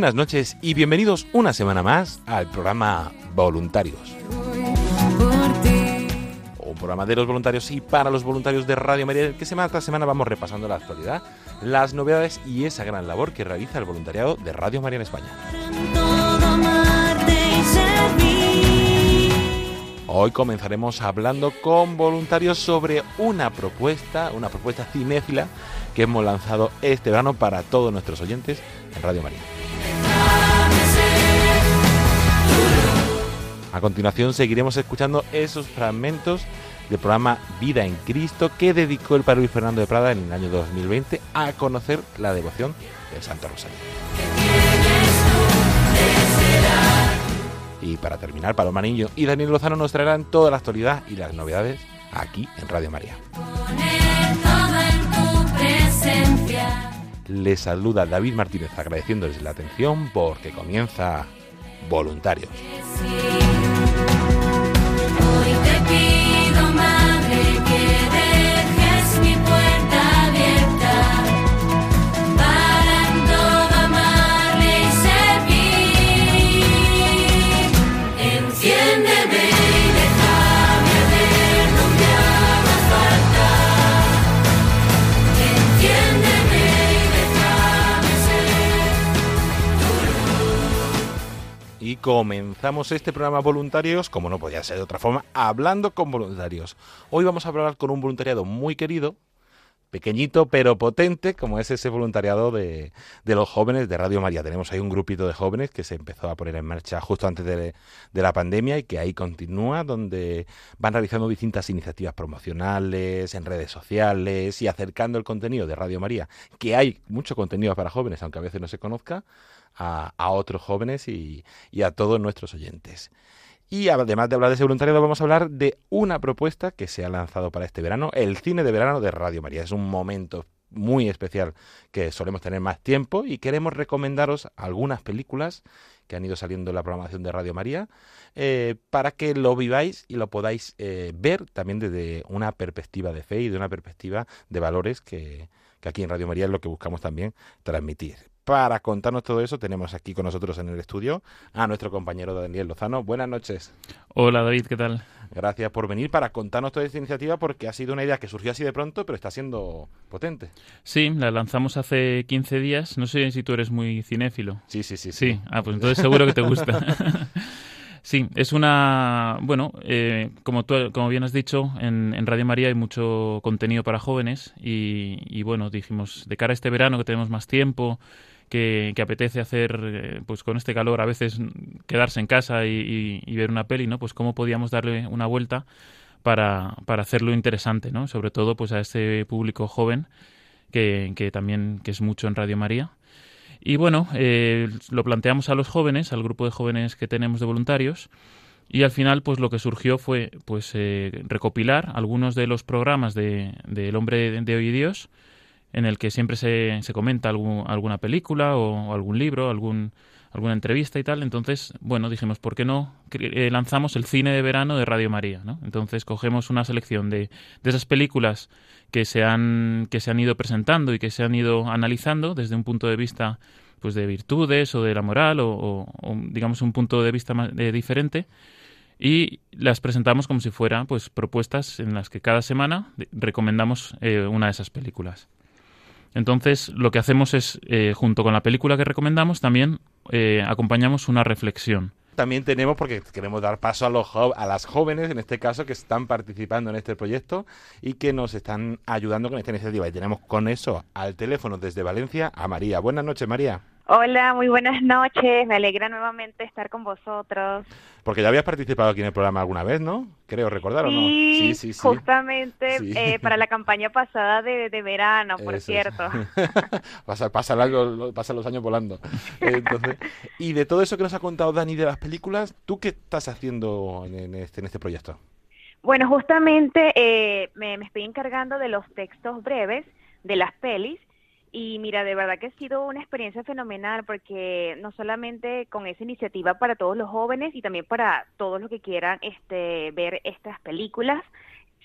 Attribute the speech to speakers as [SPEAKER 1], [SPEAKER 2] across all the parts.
[SPEAKER 1] Buenas noches y bienvenidos una semana más al programa Voluntarios. Un programa de los voluntarios y para los voluntarios de Radio María, que semana tras semana vamos repasando la actualidad, las novedades y esa gran labor que realiza el voluntariado de Radio María en España. Hoy comenzaremos hablando con voluntarios sobre una propuesta, una propuesta cinéfila que hemos lanzado este verano para todos nuestros oyentes en Radio María. A continuación seguiremos escuchando esos fragmentos del programa Vida en Cristo que dedicó el padre Luis Fernando de Prada en el año 2020 a conocer la devoción del Santo Rosario. Y para terminar, Paloma Niño y Daniel Lozano nos traerán toda la actualidad y las novedades aquí en Radio María. Les saluda David Martínez agradeciéndoles la atención porque comienza Voluntarios. Comenzamos este programa Voluntarios, como no podía ser de otra forma, hablando con voluntarios. Hoy vamos a hablar con un voluntariado muy querido, pequeñito pero potente, como es ese voluntariado de, de los jóvenes de Radio María. Tenemos ahí un grupito de jóvenes que se empezó a poner en marcha justo antes de, de la pandemia y que ahí continúa, donde van realizando distintas iniciativas promocionales, en redes sociales y acercando el contenido de Radio María, que hay mucho contenido para jóvenes, aunque a veces no se conozca, a, otros jóvenes y, a todos nuestros oyentes. Y además de hablar de ese voluntariado, vamos a hablar de una propuesta que se ha lanzado para este verano, el cine de verano de Radio María. Es un momento muy especial que solemos tener más tiempo y queremos recomendaros algunas películas que han ido saliendo en la programación de Radio María eh, para que lo viváis y lo podáis eh, ver también desde una perspectiva de fe y de una perspectiva de valores que aquí en Radio María es lo que buscamos también transmitir. Para contarnos todo eso tenemos aquí con nosotros en el estudio a nuestro compañero Daniel Lozano. Buenas noches.
[SPEAKER 2] Hola David, ¿qué tal?
[SPEAKER 1] Gracias por venir para contarnos toda esta iniciativa porque ha sido una idea que surgió así de pronto, pero está siendo potente.
[SPEAKER 2] Sí, la lanzamos hace 15 días. No sé si tú eres muy cinéfilo.
[SPEAKER 1] Sí, sí, sí.
[SPEAKER 2] Sí, ah, pues entonces seguro que te gusta. sí, es una... Bueno, eh, como, tú, como bien has dicho, en, en Radio María hay mucho contenido para jóvenes y, y, bueno, dijimos, de cara a este verano que tenemos más tiempo, que, apetece hacer, eh, pues con este calor a veces quedarse en casa y, y, ver una peli, ¿no? Pues cómo podíamos darle una vuelta para, para hacerlo interesante, ¿no? Sobre todo pues a este público joven que, que también que es mucho en Radio María. Y bueno, eh, lo planteamos a los jóvenes, al grupo de jóvenes que tenemos de voluntarios, y al final pues lo que surgió fue pues eh, recopilar algunos de los programas de, de El hombre de, de hoy y Dios, en el que siempre se, se comenta algún, alguna película o, algún libro, algún, alguna entrevista y tal. Entonces, bueno, dijimos, ¿por qué no eh, lanzamos el cine de verano de Radio María? ¿no? Entonces cogemos una selección de, de esas películas que se, han, que se han ido presentando y que se han ido analizando desde un punto de vista pues de virtudes o de la moral o, digamos un punto de vista más, eh, diferente y las presentamos como si fueran pues propuestas en las que cada semana recomendamos eh, una de esas películas. Entonces, lo que hacemos es, eh, junto con la película que recomendamos, también eh, acompañamos una reflexión.
[SPEAKER 1] También tenemos, porque queremos dar paso a, los a las jóvenes, en este caso, que están participando en este proyecto y que nos están ayudando con esta iniciativa. Y tenemos con eso al teléfono desde Valencia a María. Buenas noches, María.
[SPEAKER 3] Hola, muy buenas noches. Me alegra nuevamente estar con vosotros.
[SPEAKER 1] Porque ya habías participado aquí en el programa alguna vez, ¿no? Creo recordar, ¿o no?
[SPEAKER 3] Sí,
[SPEAKER 1] Sí, sí,
[SPEAKER 3] justamente
[SPEAKER 1] Sí.
[SPEAKER 3] eh, para la campaña pasada de, de verano, por
[SPEAKER 1] Eso
[SPEAKER 3] cierto.
[SPEAKER 1] Pasa- los, años volando. Entonces, y de todo eso que nos ha contado Dani de las películas, ¿tú qué estás haciendo en, en este, en este proyecto?
[SPEAKER 3] Bueno, justamente eh, me, me estoy encargando de los textos breves de las pelis y mira, de verdad que ha sido una experiencia fenomenal porque no solamente con esa iniciativa para todos los jóvenes y también para todos los que quieran este, ver estas películas,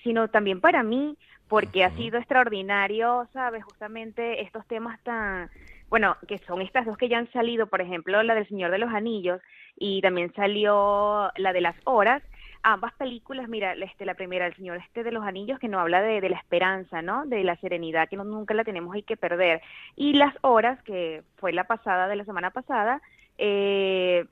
[SPEAKER 3] sino también para mí porque ha sido extraordinario, ¿sabes? Justamente estos temas tan, bueno, que son estas dos que ya han salido, por ejemplo, la del Señor de los Anillos y también salió la de las horas, ambas películas, mira, este, la primera, El Señor este de los Anillos, que nos habla de, de la esperanza, ¿no? De la serenidad, que no, nunca la tenemos hay que perder. Y Las Horas, que fue la pasada de la semana pasada, eh,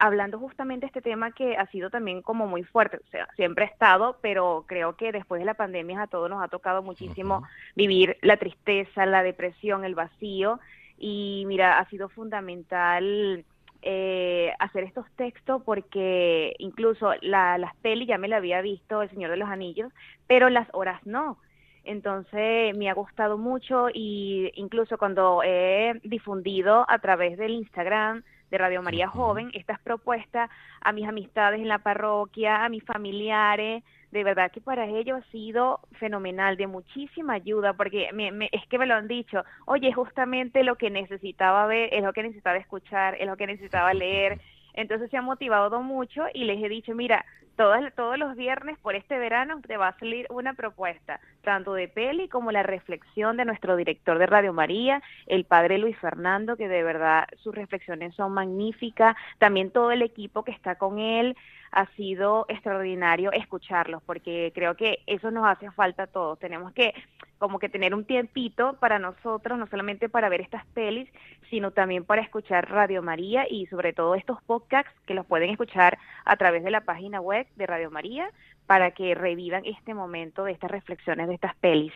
[SPEAKER 3] hablando justamente de este tema que ha sido también como muy fuerte, o sea, siempre ha estado, pero creo que después de la pandemia a todos nos ha tocado muchísimo vivir la tristeza, la depresión, el vacío, y mira, ha sido fundamental eh, hacer estos textos porque incluso la, las pelis ya me la había visto El Señor de los Anillos, pero las horas no. Entonces me ha gustado mucho y incluso cuando he difundido a través del Instagram de Radio María. Joven estas propuestas a mis amistades en la parroquia, a mis familiares, de verdad que para ellos ha sido fenomenal, de muchísima ayuda, porque me, me- es que me lo han dicho, oye, es justamente lo que necesitaba ver, es lo que necesitaba escuchar, es lo que necesitaba leer. Entonces se ha motivado mucho y les he dicho, mira, todas, todos los viernes por este verano te va a salir una propuesta, tanto de peli como la reflexión de nuestro director de Radio María, el padre Luis Fernando, que de verdad sus reflexiones son magníficas, también todo el equipo que está con él, ha sido extraordinario escucharlos, porque creo que eso nos hace falta a todos. Tenemos que como que tener un tiempito para nosotros, no solamente para ver estas pelis, sino también para escuchar Radio María y sobre todo estos podcasts que los pueden escuchar a través de la página web de Radio María para que revivan este momento de estas reflexiones de estas pelis.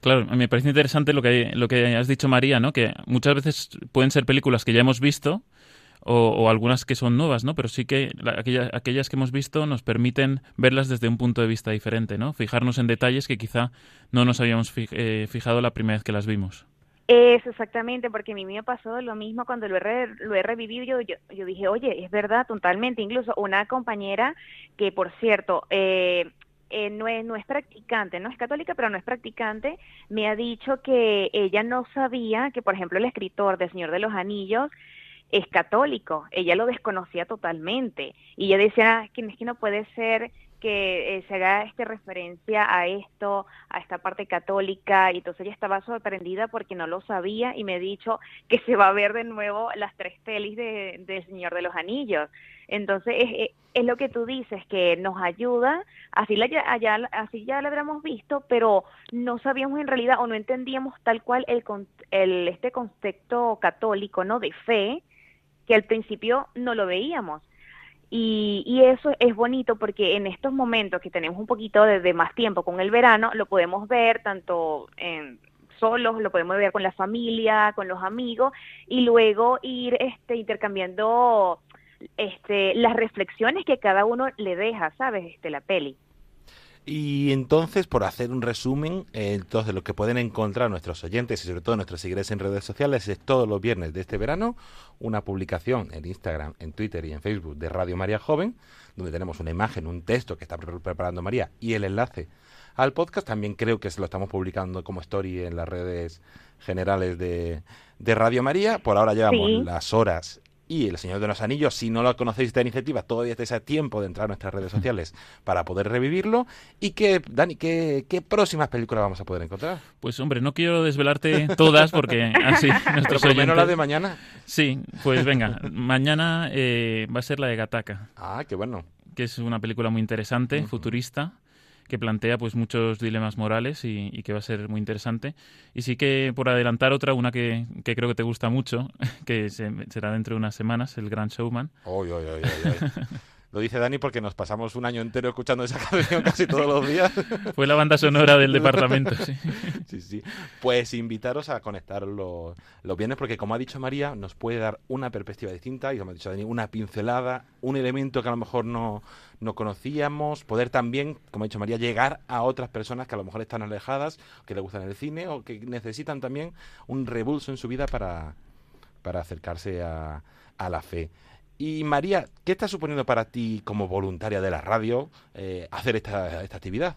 [SPEAKER 2] Claro, me parece interesante lo que, lo que has dicho, María, ¿no? Que muchas veces pueden ser películas que ya hemos visto o, algunas que son nuevas, ¿no? Pero sí que la- aquella- aquellas que hemos visto nos permiten verlas desde un punto de vista diferente, ¿no? Fijarnos en detalles que quizá no nos habíamos eh, fijado la primera vez que las vimos.
[SPEAKER 3] Eso, exactamente, porque a mí me pasó lo mismo cuando lo he, re- lo he revivido. Yo, yo, dije, oye, es verdad, totalmente. Incluso una compañera que, por cierto, eh, eh, no, es, no es practicante, no es católica, pero no es practicante, me ha dicho que ella no sabía que, por ejemplo, el escritor del Señor de los Anillos es católico. Ella lo desconocía totalmente. Y ella decía, "Ah, es que no puede ser que eh, se haga este referencia a esto, a esta parte católica, y entonces ella estaba sorprendida porque no lo sabía y me ha dicho que se va a ver de nuevo las tres pelis de, de Señor de los Anillos. Entonces es, es- lo que tú dices, que nos ayuda, así, la, allá, así ya la habríamos visto, pero no sabíamos en realidad o no entendíamos tal cual el, el este concepto católico, ¿no? De fe, que al principio no lo veíamos. Y, y eso es bonito porque en estos momentos que tenemos un poquito de, de más tiempo con el verano, lo podemos ver tanto en solos, lo podemos ver con la familia, con los amigos y luego ir este intercambiando este las reflexiones que cada uno le deja, ¿sabes? Este la peli.
[SPEAKER 1] Y entonces, por hacer un resumen, eh, entonces lo que pueden encontrar nuestros oyentes y sobre todo nuestros seguidores en redes sociales es todos los viernes de este verano una publicación en Instagram, en Twitter y en Facebook de Radio María Joven, donde tenemos una imagen, un texto que está pre- preparando María y el enlace al podcast. También creo que se lo estamos publicando como story en las redes generales de, de Radio María. Por ahora llevamos
[SPEAKER 3] Sí.
[SPEAKER 1] las horas y El Señor de los Anillos. Si no lo conocéis esta iniciativa, todavía estáis a tiempo de entrar a nuestras redes sociales para poder revivirlo. Y que, Dani, ¿qué, qué próximas películas vamos a poder encontrar?
[SPEAKER 2] Pues hombre, no quiero desvelarte todas porque así
[SPEAKER 1] Pero
[SPEAKER 2] nuestros
[SPEAKER 1] por lo menos la
[SPEAKER 2] oyentes...
[SPEAKER 1] de mañana.
[SPEAKER 2] Sí, pues venga, mañana eh, va a ser la de Gataca.
[SPEAKER 1] Ah, qué bueno.
[SPEAKER 2] que es una película muy interesante, futurista, que plantea pues muchos dilemas morales y, y que va a ser muy interesante. Y sí que por adelantar otra, una que, que creo que te gusta mucho, que se- será dentro de unas semanas, El Gran Showman.
[SPEAKER 1] Oy, oy, oy, oy, oy. Lo dice Dani porque nos pasamos un año entero escuchando esa canción casi todos los días.
[SPEAKER 2] Fue la banda sonora del departamento, sí.
[SPEAKER 1] Sí, sí. Pues invitaros a conectar los, los viernes porque, como ha dicho María, nos puede dar una perspectiva distinta y, como ha dicho Dani, una pincelada, un elemento que a lo mejor no, no conocíamos, poder también, como ha dicho María, llegar a otras personas que a lo mejor están alejadas, que les gustan el cine o que necesitan también un revulso en su vida para, para acercarse a, a la fe. Y María, ¿qué está suponiendo para ti como voluntaria de la radio eh, hacer esta, esta actividad?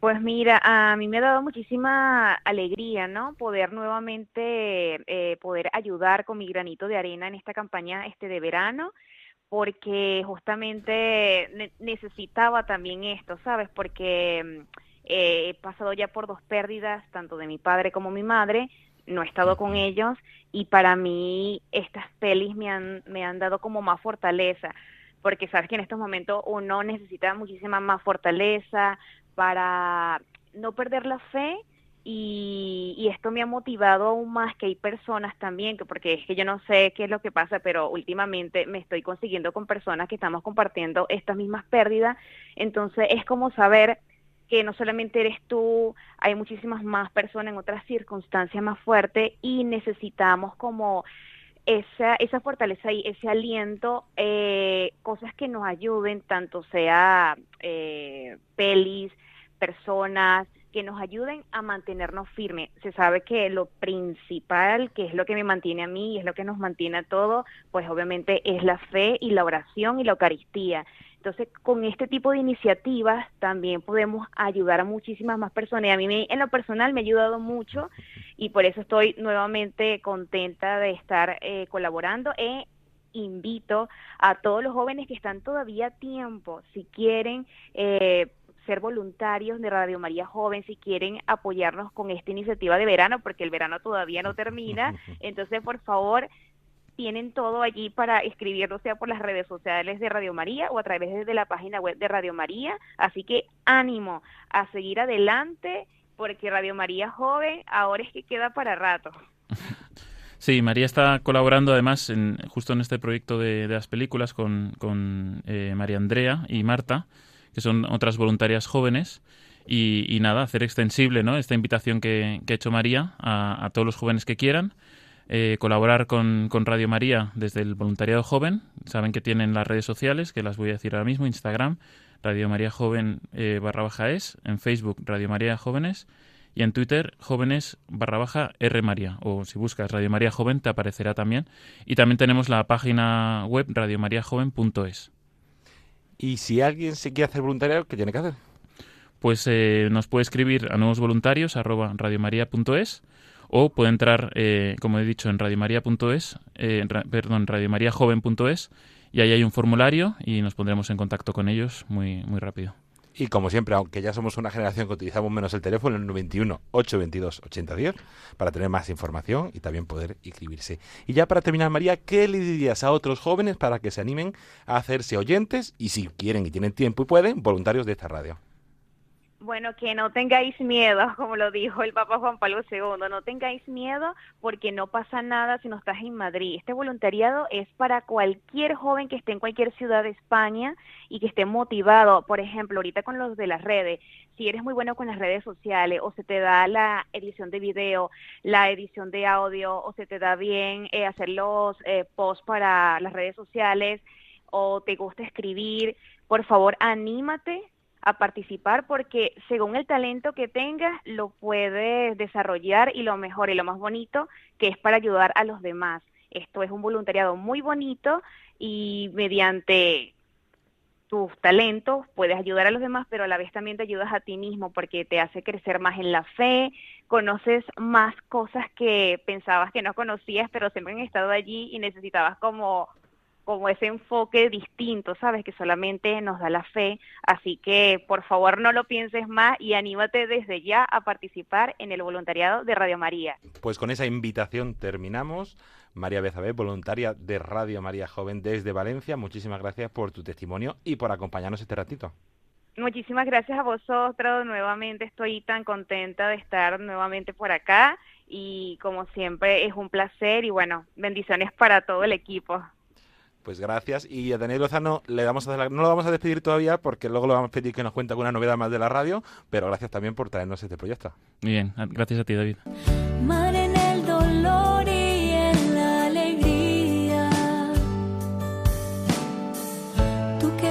[SPEAKER 3] Pues mira, a mí me ha dado muchísima alegría, ¿no? Poder nuevamente eh, poder ayudar con mi granito de arena en esta campaña este de verano, porque justamente ne- necesitaba también esto, ¿sabes? Porque mm, eh, he pasado ya por dos pérdidas, tanto de mi padre como mi madre, no he estado con ellos y para mí estas pelis me han, me han dado como más fortaleza, porque sabes que en estos momentos uno necesita muchísima más fortaleza para no perder la fe y, y esto me ha motivado aún más que hay personas también, que porque es que yo no sé qué es lo que pasa, pero últimamente me estoy consiguiendo con personas que estamos compartiendo estas mismas pérdidas, entonces es como saber que no solamente eres tú, hay muchísimas más personas en otras circunstancias más fuertes y necesitamos como esa, esa fortaleza y ese aliento, eh, cosas que nos ayuden, tanto sea eh, pelis, personas, que nos ayuden a mantenernos firmes. Se sabe que lo principal, que es lo que me mantiene a mí y es lo que nos mantiene a todos, pues obviamente es la fe y la oración y la Eucaristía. Entonces, con este tipo de iniciativas también podemos ayudar a muchísimas más personas. Y a mí me- en lo personal me ha ayudado mucho y por eso estoy nuevamente contenta de estar eh, colaborando e invito a todos los jóvenes que están todavía a tiempo, si quieren eh, ser voluntarios de Radio María Joven, si quieren apoyarnos con esta iniciativa de verano, porque el verano todavía no termina, entonces por favor tienen todo allí para escribirlo, sea por las redes sociales de Radio María o a través de la página web de Radio María. Así que ánimo a seguir adelante, porque Radio María Joven ahora es que queda para rato.
[SPEAKER 2] Sí, María está colaborando además en, justo en este proyecto de, las películas con, con eh, María Andrea y Marta, que son otras voluntarias jóvenes. Y, y nada, hacer extensible ¿no? esta invitación que, que ha hecho María a todos los jóvenes que quieran. Eh, colaborar con, con Radio María desde el voluntariado joven. Saben que tienen las redes sociales, que las voy a decir ahora mismo, Instagram, Radio María Joven eh, barra baja es, en Facebook Radio María Jóvenes y en Twitter jóvenes barra baja R María o si buscas Radio María Joven te aparecerá también y también tenemos la página web radiomariajoven.es
[SPEAKER 1] Y si alguien se quiere hacer voluntario, ¿qué tiene que hacer?
[SPEAKER 2] pues eh, nos puede escribir a nuevos voluntarios arroba radiomaria.es o puede entrar, eh, como he dicho, en radiomaria.es, eh, ra- perdón, radiomariajoven.es y ahí hay un formulario y nos pondremos en contacto con ellos muy, muy rápido.
[SPEAKER 1] Y como siempre, aunque ya somos una generación que utilizamos menos el teléfono, el 91 822 8010, para tener más información y también poder inscribirse. Y ya para terminar, María, ¿qué le dirías a otros jóvenes para que se animen a hacerse oyentes y si quieren y tienen tiempo y pueden, voluntarios de esta radio?
[SPEAKER 3] Bueno, que no tengáis miedo, como lo dijo el Papa Juan Pablo II, no tengáis miedo porque no pasa nada si no estás en Madrid. Este voluntariado es para cualquier joven que esté en cualquier ciudad de España y que esté motivado. Por ejemplo, ahorita con los de las redes, si eres muy bueno con las redes sociales o se te da la edición de video, la edición de audio o se te da bien eh, hacer los eh, posts para las redes sociales o te gusta escribir, por favor, anímate a participar porque según el talento que tengas lo puedes desarrollar y lo mejor y lo más bonito que es para ayudar a los demás. Esto es un voluntariado muy bonito y mediante tus talentos puedes ayudar a los demás, pero a la vez también te ayudas a ti mismo porque te hace crecer más en la fe, conoces más cosas que pensabas que no conocías, pero siempre han estado allí y necesitabas como como ese enfoque distinto, ¿sabes? Que solamente nos da la fe. Así que, por favor, no lo pienses más y anímate desde ya a participar en el voluntariado de Radio María.
[SPEAKER 1] Pues con esa invitación terminamos. María Bezabé, voluntaria de Radio María Joven desde Valencia, muchísimas gracias por tu testimonio y por acompañarnos este ratito.
[SPEAKER 3] Muchísimas gracias a vosotros. Nuevamente estoy tan contenta de estar nuevamente por acá y como siempre es un placer y bueno, bendiciones para todo el equipo.
[SPEAKER 1] Pues gracias. Y a Daniel Lozano le damos a hacer la- no lo vamos a despedir todavía porque luego lo vamos a pedir que nos cuente alguna novedad más de la radio, pero gracias también por traernos este proyecto.
[SPEAKER 2] Muy bien, gracias a ti, David.
[SPEAKER 4] Mar en el dolor y en la alegría. Tú que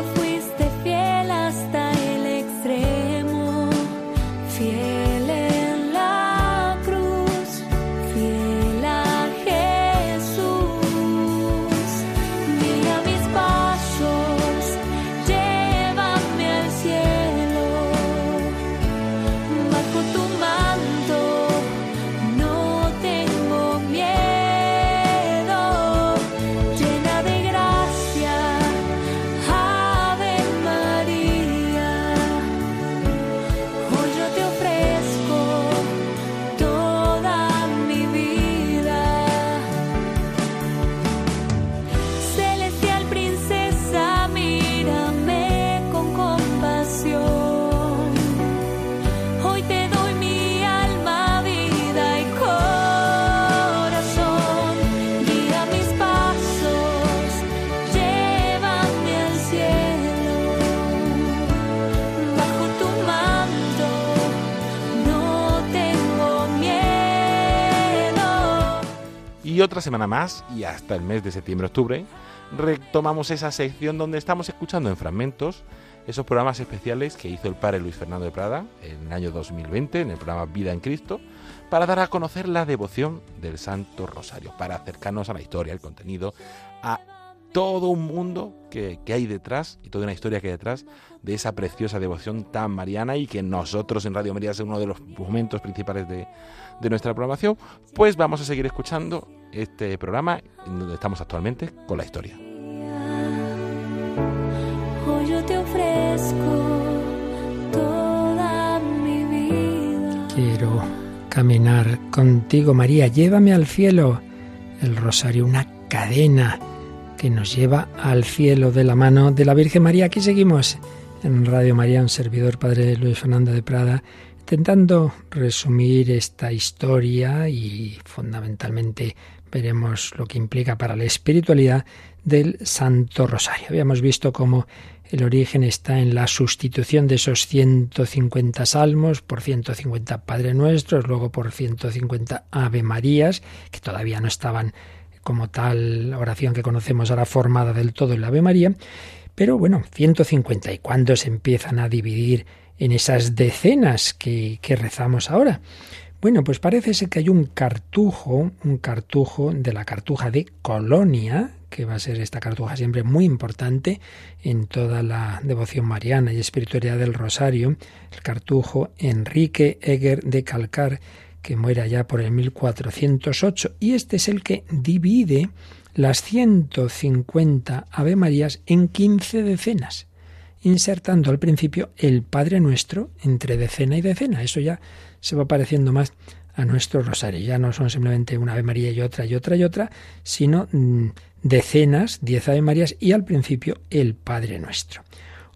[SPEAKER 1] otra semana más, y hasta el mes de septiembre-octubre, retomamos esa sección donde estamos escuchando en fragmentos esos programas especiales que hizo el padre Luis Fernando de Prada en el año 2020, en el programa Vida en Cristo, para dar a conocer la devoción del Santo Rosario, para acercarnos a la historia, al contenido, a todo un mundo que, que hay detrás y toda una historia que hay detrás de esa preciosa devoción tan mariana y que nosotros en Radio María es uno de los momentos principales de, de nuestra programación, pues vamos a seguir escuchando este programa en donde estamos actualmente con la historia.
[SPEAKER 4] Hoy yo te ofrezco toda mi vida.
[SPEAKER 5] Quiero caminar contigo, María. Llévame al cielo. El rosario, una cadena que nos lleva al cielo de la mano de la Virgen María. Aquí seguimos en Radio María, un servidor, Padre Luis Fernando de Prada, intentando resumir esta historia y fundamentalmente veremos lo que implica para la espiritualidad del Santo Rosario. Habíamos visto cómo el origen está en la sustitución de esos 150 salmos por 150 Padre Nuestros, luego por 150 Ave Marías, que todavía no estaban como tal oración que conocemos ahora formada del todo en la Ave María, pero bueno, 150. ¿Y cuándo se empiezan a dividir en esas decenas que, que rezamos ahora? Bueno, pues parece ser que hay un cartujo, un cartujo de la cartuja de Colonia, que va a ser esta cartuja siempre muy importante en toda la devoción mariana y espiritualidad del Rosario, el cartujo Enrique Eger de Calcar, que muere allá por el 1408, y este es el que divide las 150 Ave Marías en 15 decenas, insertando al principio el Padre Nuestro entre decena y decena. Eso ya se va pareciendo más a nuestro rosario. Ya no son simplemente una Ave María y otra y otra y otra, sino mm, decenas, diez Ave Marías y al principio el Padre Nuestro.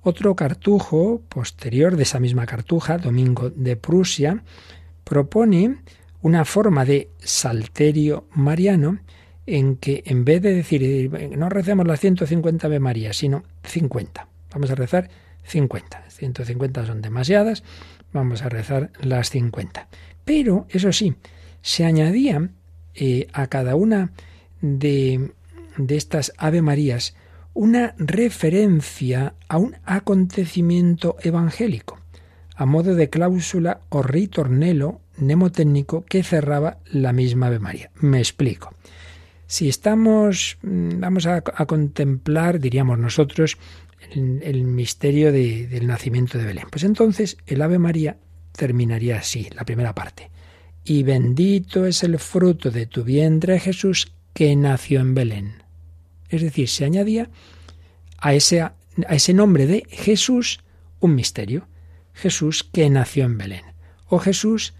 [SPEAKER 5] Otro cartujo posterior de esa misma cartuja, Domingo de Prusia, propone una forma de salterio mariano en que en vez de decir no recemos las 150 Ave Marías, sino 50. Vamos a rezar 50. 150 son demasiadas, vamos a rezar las 50. Pero, eso sí, se añadía eh, a cada una de, de estas Ave Marías una referencia a un acontecimiento evangélico, a modo de cláusula o ritornelo mnemotécnico que cerraba la misma Ave María. Me explico. Si estamos, mm, vamos a contemplar, diríamos nosotros, el, misterio de- del nacimiento de Belén, pues entonces el Ave María terminaría así, la primera parte. Y bendito es el fruto de tu vientre, Jesús, que nació en Belén. Es decir, se añadía a ese, a ese nombre de Jesús un misterio. Jesús que nació en Belén. O Jesús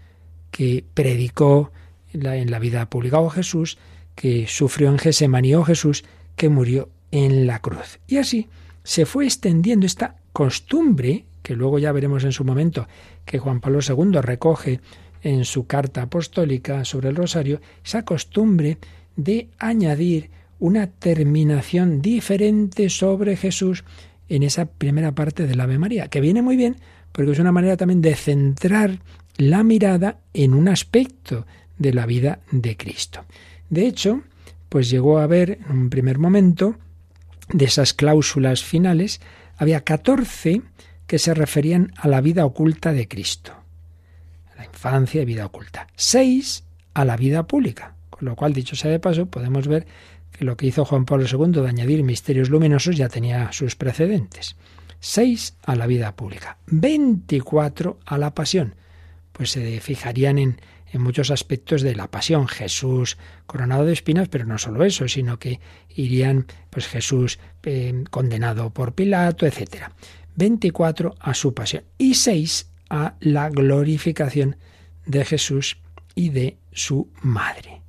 [SPEAKER 5] que predicó en la vida pública. O Jesús que sufrió en Gesemaní. O Jesús que murió en la cruz. Y así se fue extendiendo esta costumbre, que luego ya veremos en su momento, que Juan Pablo II recoge en su carta apostólica sobre el rosario, esa costumbre de añadir una terminación diferente sobre Jesús en esa primera parte del Ave María, que viene muy bien porque es una manera también de centrar la mirada en un aspecto de la vida de Cristo. De hecho, pues llegó a haber en un primer momento de esas cláusulas finales, había 14 que se referían a la vida oculta de Cristo. La infancia y vida oculta. Seis a la vida pública. Con lo cual, dicho sea de paso, podemos ver que lo que hizo Juan Pablo II de añadir misterios luminosos ya tenía sus precedentes. Seis a la vida pública. Veinticuatro a la pasión. Pues se fijarían en en muchos aspectos de la pasión. Jesús coronado de espinas, pero no solo eso, sino que irían pues Jesús eh, condenado por Pilato, etc. 24 a su pasión y 6 a la glorificación de Jesús y de su madre.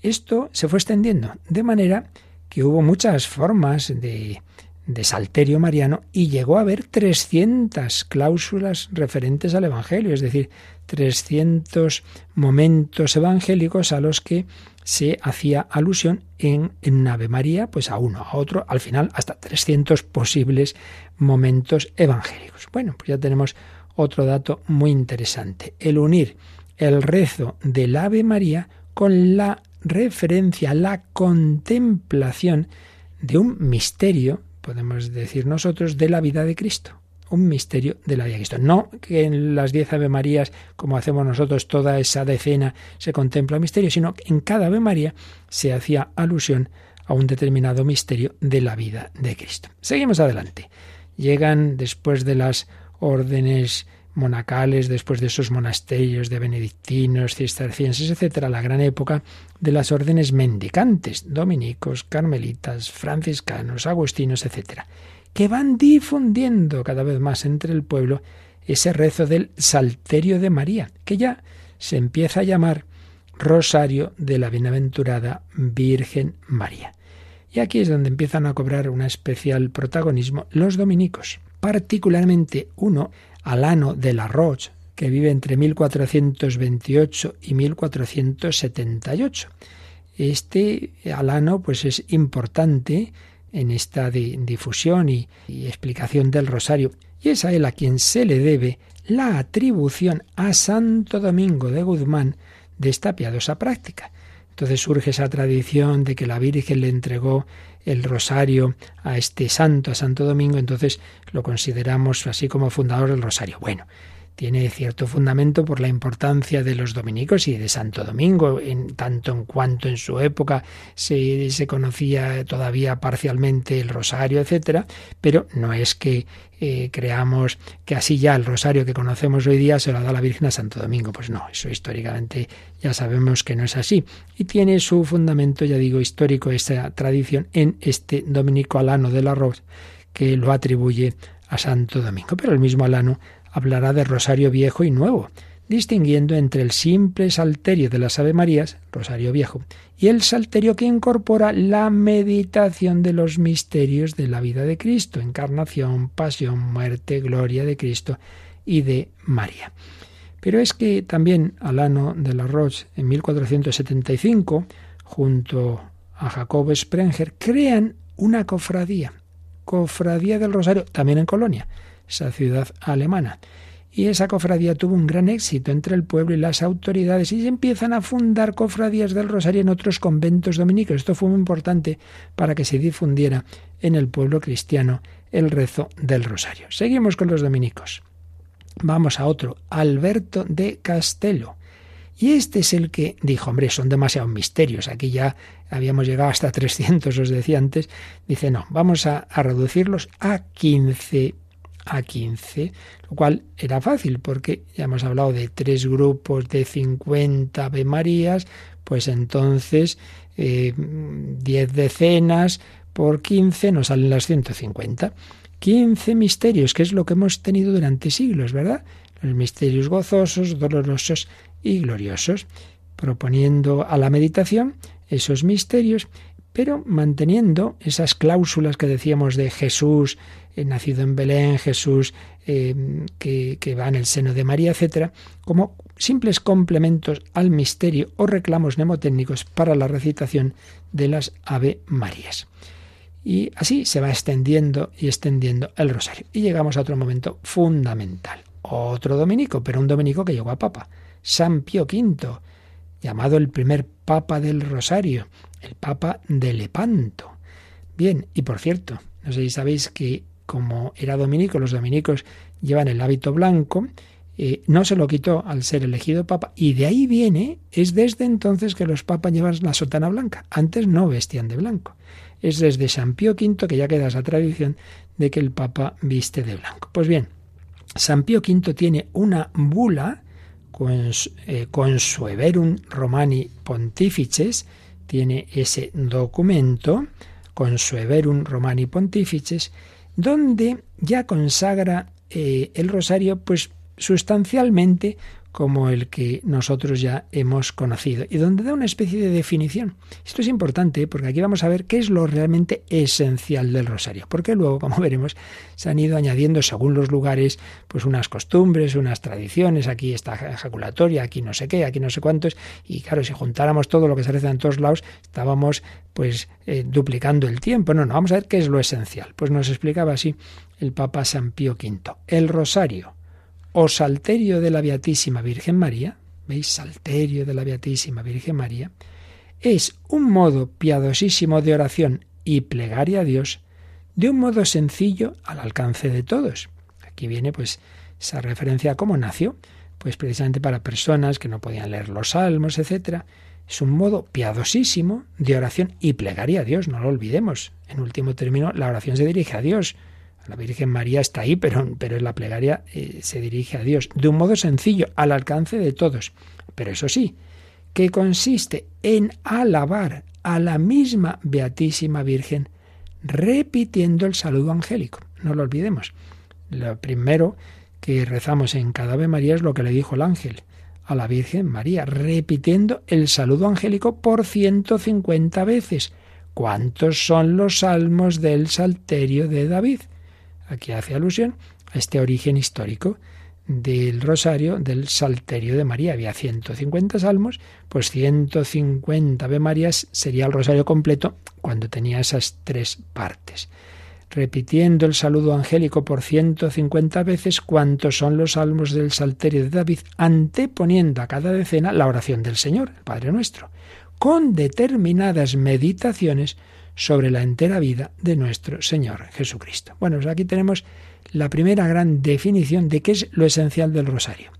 [SPEAKER 5] Esto se fue extendiendo de manera que hubo muchas formas de, de salterio mariano y llegó a haber 300 cláusulas referentes al Evangelio, es decir, 300 momentos evangélicos a los que se hacía alusión en, en Ave María, pues a uno, a otro, al final hasta 300 posibles momentos evangélicos. Bueno, pues ya tenemos otro dato muy interesante, el unir el rezo del Ave María con la referencia, la contemplación de un misterio podemos decir nosotros, de la vida de Cristo. Un misterio de la vida de Cristo. No que en las diez Ave Marías, como hacemos nosotros, toda esa decena se contempla un misterio, sino que en cada Ave María se hacía alusión a un determinado misterio de la vida de Cristo. Seguimos adelante. Llegan después de las órdenes monacales, después de esos monasterios de benedictinos, cistercienses, etcétera, la gran época de las órdenes mendicantes, dominicos, carmelitas, franciscanos, agustinos, etcétera, que van difundiendo cada vez más entre el pueblo ese rezo del Salterio de María, que ya se empieza a llamar Rosario de la Bienaventurada Virgen María. Y aquí es donde empiezan a cobrar un especial protagonismo los dominicos, particularmente uno Alano de la Roche, que vive entre 1428 y 1478. Este Alano pues es importante en esta difusión y, y explicación del rosario, y es a él a quien se le debe la atribución a Santo Domingo de Guzmán de esta piadosa práctica. Entonces surge esa tradición de que la Virgen le entregó el rosario a este santo, a Santo Domingo, entonces lo consideramos así como fundador del rosario. Bueno, tiene cierto fundamento por la importancia de los dominicos y de Santo Domingo, en tanto en cuanto en su época se, conocía todavía parcialmente el rosario, etcétera, pero no es que eh, creamos que así ya el rosario que conocemos hoy día se lo da la Virgen a Santo Domingo. Pues no, eso históricamente ya sabemos que no es así. Y tiene su fundamento, ya digo, histórico esta tradición en este dominico alano de la que lo atribuye a Santo Domingo. Pero el mismo alano hablará de rosario viejo y nuevo, distinguiendo entre el simple salterio de las Ave Marías, rosario viejo, y el salterio que incorpora la meditación de los misterios de la vida de Cristo, encarnación, pasión, muerte, gloria de Cristo y de María. Pero es que también Alano de la Roche, en 1475, junto a Jacob Sprenger, crean una cofradía, cofradía del Rosario, también en Colonia, esa ciudad alemana. Y esa cofradía tuvo un gran éxito entre el pueblo y las autoridades y se empiezan a fundar cofradías del Rosario en otros conventos dominicos. Esto fue muy importante para que se difundiera en el pueblo cristiano el rezo del Rosario. Seguimos con los dominicos. Vamos a otro, Alberto de Castelo. Y este es el que dijo, hombre, son demasiados misterios. Aquí ya habíamos llegado hasta 300, os decía antes. Dice, no, vamos a, a reducirlos a 15 a 15, lo cual era fácil porque ya hemos hablado de tres grupos de 50 Ave Marías, pues entonces eh, 10 decenas, por 15 nos salen las 150. 15 misterios, que es lo que hemos tenido durante siglos, ¿verdad? Los misterios gozosos, dolorosos y gloriosos, proponiendo a la meditación esos misterios, pero manteniendo esas cláusulas que decíamos de Jesús, eh, nacido en Belén, Jesús eh, que, va en el seno de María, etcétera, como simples complementos al misterio o reclamos mnemotécnicos para la recitación de las Ave Marías. Y así se va extendiendo y extendiendo el rosario. Y llegamos a otro momento fundamental. Otro dominico, pero un dominico que llegó a papa. San Pío V, llamado el primer papa del rosario, el papa de Lepanto. Bien, y por cierto, no sé si sabéis que como era dominico, los dominicos llevan el hábito blanco, eh, no se lo quitó al ser elegido papa y de ahí viene, es desde entonces que los papas llevan la sotana blanca. Antes no vestían de blanco. Es desde San Pío V que ya queda esa tradición de que el papa viste de blanco. Pues bien, San Pío V tiene una bula con, eh, Consueverum Romani Pontifices, tiene ese documento, Consueverum Romani Pontifices, donde ya consagra eh, el rosario, pues sustancialmente como el que nosotros ya hemos conocido y donde da una especie de definición. Esto es importante porque aquí vamos a ver qué es lo realmente esencial del rosario, porque luego, como veremos, se han ido añadiendo según los lugares pues unas costumbres, unas tradiciones, aquí está ejaculatoria, aquí no sé qué, aquí no sé cuántos, y claro, si juntáramos todo lo que se reza en todos lados, estábamos pues eh, duplicando el tiempo. No, no, vamos a ver qué es lo esencial. Pues nos explicaba así el Papa San Pío V. El rosario o salterio de la Beatísima Virgen María, ¿veis? Salterio de la Beatísima Virgen María, es un modo piadosísimo de oración y plegaria a Dios de un modo sencillo al alcance de todos. Aquí viene pues esa referencia a cómo nació, pues precisamente para personas que no podían leer los salmos, etcétera. Es un modo piadosísimo de oración y plegaria a Dios, no lo olvidemos. En último término, la oración se dirige a Dios. La Virgen María está ahí, pero, pero en la plegaria eh, se dirige a Dios de un modo sencillo, al alcance de todos. Pero eso sí, que consiste en alabar a la misma Beatísima Virgen repitiendo el saludo angélico. No lo olvidemos. Lo primero que rezamos en cada Ave María es lo que le dijo el ángel a la Virgen María, repitiendo el saludo angélico por 150 veces. ¿Cuántos son los salmos del Salterio de David? Aquí hace alusión a este origen histórico del rosario del Salterio de María. Había 150 salmos, pues 150 Ave Marías sería el rosario completo cuando tenía esas tres partes. Repitiendo el saludo angélico por 150 veces, cuantos son los salmos del Salterio de David, anteponiendo a cada decena la oración del Señor, el Padre nuestro, con determinadas meditaciones sobre la entera vida de nuestro Señor Jesucristo. Bueno, pues aquí tenemos la primera gran definición de qué es lo esencial del rosario.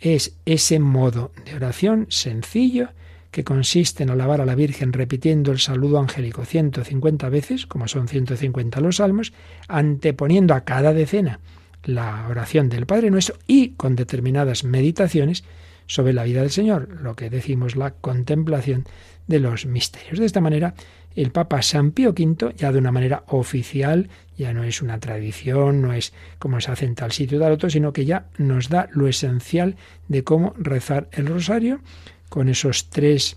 [SPEAKER 5] Es ese modo de oración sencillo que consiste en alabar a la Virgen repitiendo el saludo angélico 150 veces, como son 150 los salmos, anteponiendo a cada decena la oración del Padre Nuestro y con determinadas meditaciones sobre la vida del Señor, lo que decimos la contemplación de los misterios. De esta manera, el Papa San Pío V, ya de una manera oficial, ya no es una tradición, no es como se hace en tal sitio o tal otro, sino que ya nos da lo esencial de cómo rezar el rosario con esos tres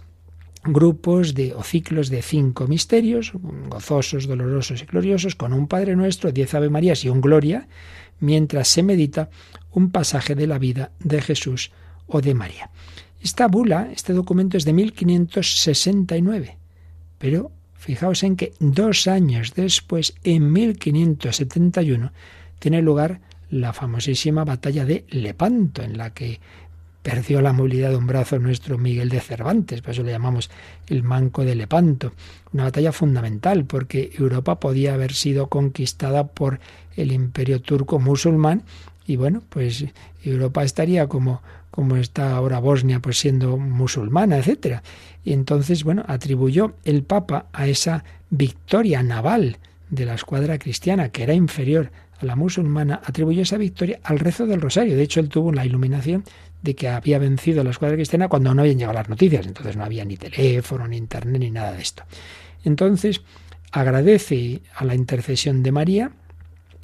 [SPEAKER 5] grupos de, o ciclos de cinco misterios, gozosos, dolorosos y gloriosos, con un Padre Nuestro, diez Ave Marías y un Gloria, mientras se medita un pasaje de la vida de Jesús o de María. Esta bula, este documento es de 1569, pero Fijaos en que dos años después, en 1571, tiene lugar la famosísima batalla de Lepanto, en la que perdió la movilidad de un brazo nuestro Miguel de Cervantes, por eso le llamamos el Manco de Lepanto. Una batalla fundamental, porque Europa podía haber sido conquistada por el imperio turco musulmán y bueno, pues Europa estaría como como está ahora Bosnia, pues siendo musulmana, etcétera. Y entonces, bueno, atribuyó el Papa a esa victoria naval de la escuadra cristiana, que era inferior a la musulmana, atribuyó esa victoria al rezo del rosario. De hecho, él tuvo la iluminación de que había vencido la escuadra cristiana cuando no habían llegado las noticias. Entonces no había ni teléfono, ni internet, ni nada de esto. Entonces, agradece a la intercesión de María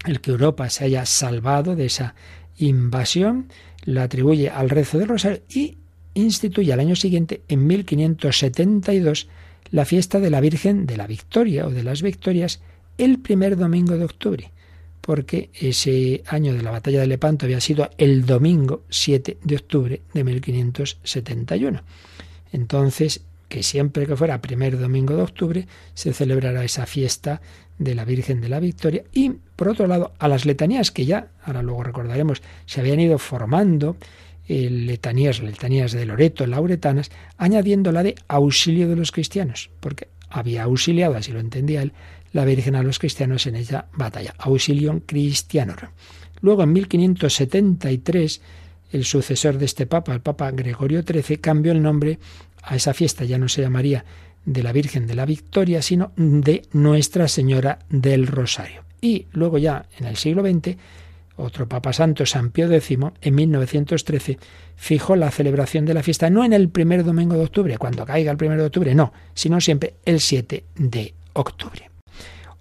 [SPEAKER 5] el que Europa se haya salvado de esa invasión, lo atribuye al rezo del rosario y instituye al año siguiente, en 1572, la fiesta de la Virgen de la Victoria o de las Victorias, el primer domingo de octubre, porque ese año de la batalla de Lepanto había sido el domingo 7 de octubre de 1571. Entonces, que siempre que fuera primer domingo de octubre se celebrará esa fiesta de la Virgen de la Victoria y por otro lado a las letanías que ya ahora luego recordaremos se habían ido formando eh, letanías letanías de Loreto lauretanas añadiendo la de auxilio de los cristianos porque había auxiliado así lo entendía él la Virgen a los cristianos en esa batalla auxilium christianorum luego en 1573 el sucesor de este papa el papa Gregorio XIII cambió el nombre a esa fiesta ya no se llamaría de la Virgen de la Victoria, sino de Nuestra Señora del Rosario. Y luego ya en el siglo XX, otro Papa Santo, San Pío X, en 1913, fijó la celebración de la fiesta no en el primer domingo de octubre, cuando caiga el primero de octubre, no, sino siempre el 7 de octubre.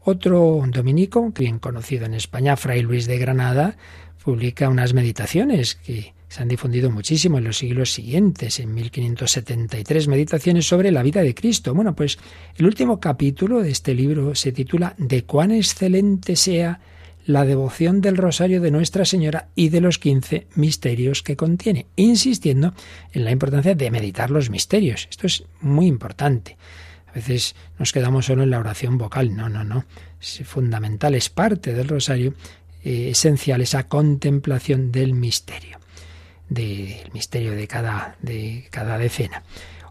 [SPEAKER 5] Otro dominico, bien conocido en España, Fray Luis de Granada, publica unas meditaciones que se han difundido muchísimo en los siglos siguientes, en 1573, meditaciones sobre la vida de Cristo. Bueno, pues el último capítulo de este libro se titula De cuán excelente sea la devoción del rosario de Nuestra Señora y de los quince misterios que contiene, insistiendo en la importancia de meditar los misterios. Esto es muy importante. A veces nos quedamos solo en la oración vocal. No, no, no. Es fundamental, es parte del rosario, eh, esencial esa contemplación del misterio del misterio de cada, de cada decena.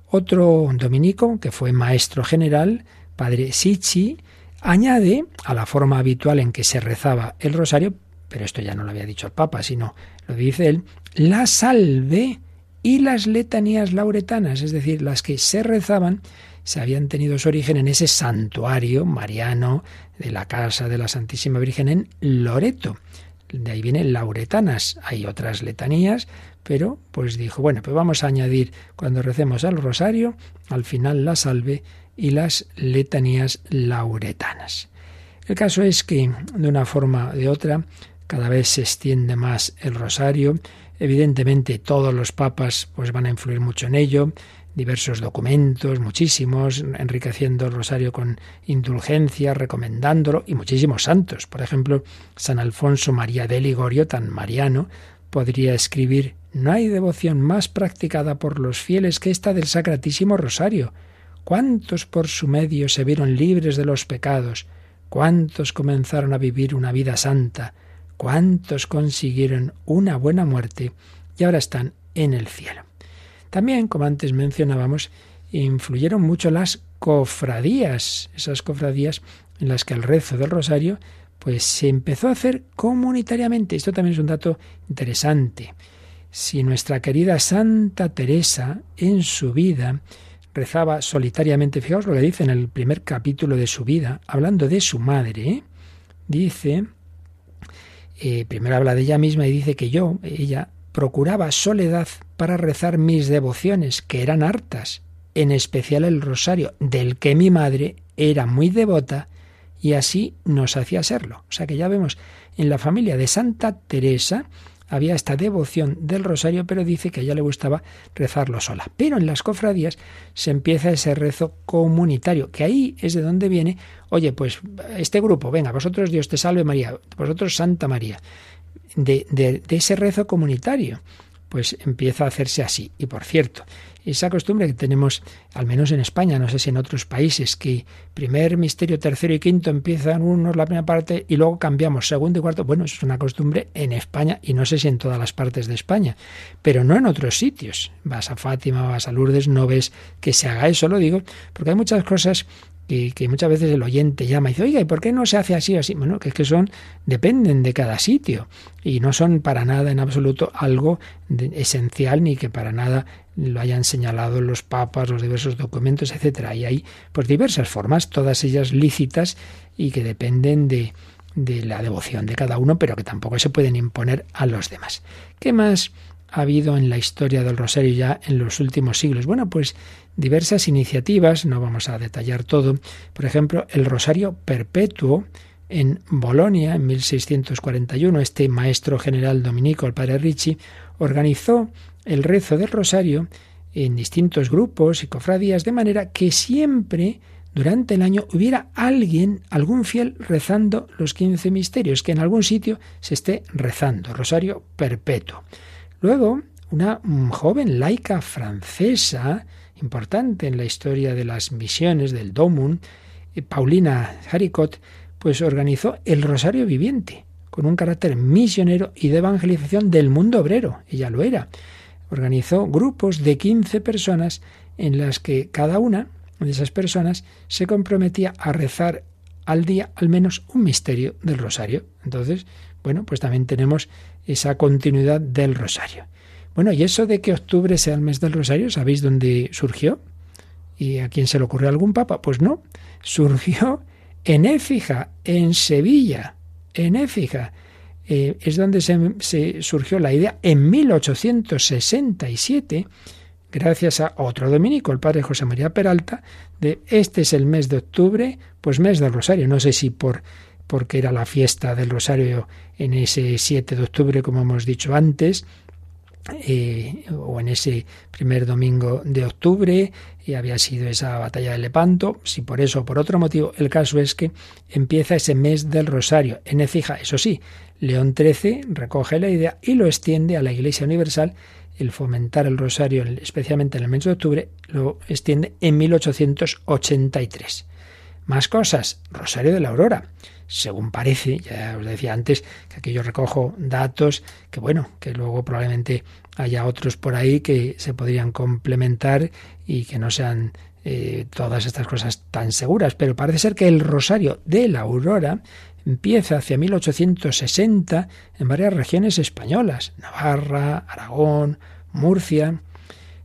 [SPEAKER 5] Otro dominico, que fue maestro general, padre Sichi, añade a la forma habitual en que se rezaba el rosario, pero esto ya no lo había dicho el Papa, sino lo dice él, la salve y las letanías lauretanas, es decir, las que se rezaban, se habían tenido su origen en ese santuario mariano de la casa de la Santísima Virgen en Loreto. De ahí vienen lauretanas. Hay otras letanías, pero pues dijo, bueno, pues vamos a añadir cuando recemos al rosario, al final la salve y las letanías lauretanas. El caso es que de una forma o de otra cada vez se extiende más el rosario. Evidentemente todos los papas pues van a influir mucho en ello diversos documentos, muchísimos, enriqueciendo el rosario con indulgencia, recomendándolo, y muchísimos santos. Por ejemplo, San Alfonso María de Ligorio, tan mariano, podría escribir No hay devoción más practicada por los fieles que esta del Sacratísimo Rosario. ¿Cuántos por su medio se vieron libres de los pecados? ¿Cuántos comenzaron a vivir una vida santa? ¿Cuántos consiguieron una buena muerte y ahora están en el cielo? También, como antes mencionábamos, influyeron mucho las cofradías, esas cofradías en las que el rezo del rosario pues se empezó a hacer comunitariamente. Esto también es un dato interesante. Si nuestra querida Santa Teresa en su vida rezaba solitariamente, fijaos lo que dice en el primer capítulo de su vida, hablando de su madre, ¿eh? dice, eh, primero habla de ella misma y dice que yo, ella, procuraba soledad para rezar mis devociones, que eran hartas, en especial el rosario, del que mi madre era muy devota y así nos hacía serlo. O sea que ya vemos, en la familia de Santa Teresa había esta devoción del rosario, pero dice que a ella le gustaba rezarlo sola. Pero en las cofradías se empieza ese rezo comunitario, que ahí es de donde viene, oye, pues este grupo, venga, vosotros Dios te salve María, vosotros Santa María de, ese rezo comunitario pues empieza a hacerse así. Y por cierto, esa costumbre que tenemos, al menos en España, no sé si en otros países, que primer misterio, tercero y quinto empiezan unos la primera parte y luego cambiamos segundo y cuarto. Bueno, eso es una costumbre en España y no sé si en todas las partes de España, pero no en otros sitios. Vas a Fátima, vas a Lourdes, no ves que se haga eso, lo digo, porque hay muchas cosas que, muchas veces el oyente llama y dice, oiga, ¿y por qué no se hace así o así? Bueno, que es que son, dependen de cada sitio y no son para nada en absoluto algo esencial ni que para nada lo hayan señalado los papas, los diversos documentos, etcétera. Y hay pues diversas formas, todas ellas lícitas y que dependen de, de la devoción de cada uno, pero que tampoco se pueden imponer a los demás. ¿Qué más ha habido en la historia del rosario ya en los últimos siglos? Bueno, pues diversas iniciativas, no vamos a detallar todo. Por ejemplo, el rosario perpetuo en Bolonia en 1641. Este maestro general dominico, el padre Ricci, organizó el rezo del rosario en distintos grupos y cofradías, de manera que siempre durante el año hubiera alguien, algún fiel, rezando los quince misterios, que en algún sitio se esté rezando, rosario perpetuo. Luego, una joven laica francesa, importante en la historia de las misiones del Domun, eh, Paulina Haricot, pues organizó el Rosario Viviente, con un carácter misionero y de evangelización del mundo obrero. Ella lo era. Organizó grupos de 15 personas en las que cada una de esas personas se comprometía a rezar al día al menos un misterio del rosario. Entonces, bueno, pues también tenemos esa continuidad del rosario. Bueno, ¿y eso de que octubre sea el mes del rosario, sabéis dónde surgió? ¿Y a quién se le ocurrió algún papa? Pues no, surgió en Éfija, en Sevilla, en Éfija. Eh, es donde se, surgió la idea en 1867, gracias a otro dominico, el padre José María Peralta, de este es el mes de octubre, pues mes del Rosario. No sé si por porque era la fiesta del Rosario en ese 7 de octubre, como hemos dicho antes, eh, o en ese primer domingo de octubre, y había sido esa batalla de Lepanto, si por eso o por otro motivo, el caso es que empieza ese mes del Rosario en Ecija, eso sí, León XIII recoge la idea y lo extiende a la Iglesia Universal, el fomentar el Rosario, especialmente en el mes de octubre, lo extiende en 1883. Más cosas, Rosario de la Aurora. Según parece, ya os decía antes que aquí yo recojo datos que bueno, que luego probablemente haya otros por ahí que se podrían complementar y que no sean eh, todas estas cosas tan seguras, pero parece ser que el rosario de la aurora empieza hacia 1860 en varias regiones españolas, Navarra, Aragón, Murcia.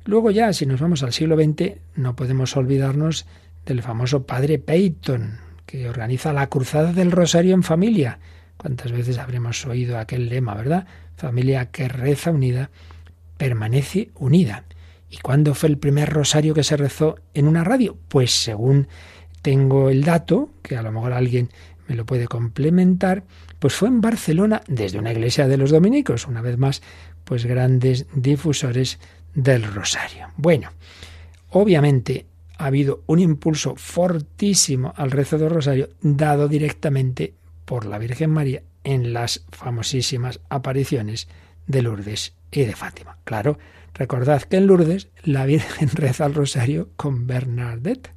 [SPEAKER 5] Luego ya, si nos vamos al siglo XX, no podemos olvidarnos del famoso padre Peyton, que organiza la Cruzada del Rosario en familia. ¿Cuántas veces habremos oído aquel lema, verdad? Familia que reza unida, permanece unida. ¿Y cuándo fue el primer rosario que se rezó en una radio? Pues según tengo el dato, que a lo mejor alguien me lo puede complementar, pues fue en Barcelona desde una iglesia de los dominicos, una vez más, pues grandes difusores del rosario. Bueno, obviamente ha habido un impulso fortísimo al rezo del rosario dado directamente por la Virgen María en las famosísimas apariciones de Lourdes y de Fátima. Claro, recordad que en Lourdes la Virgen reza el rosario con Bernadette.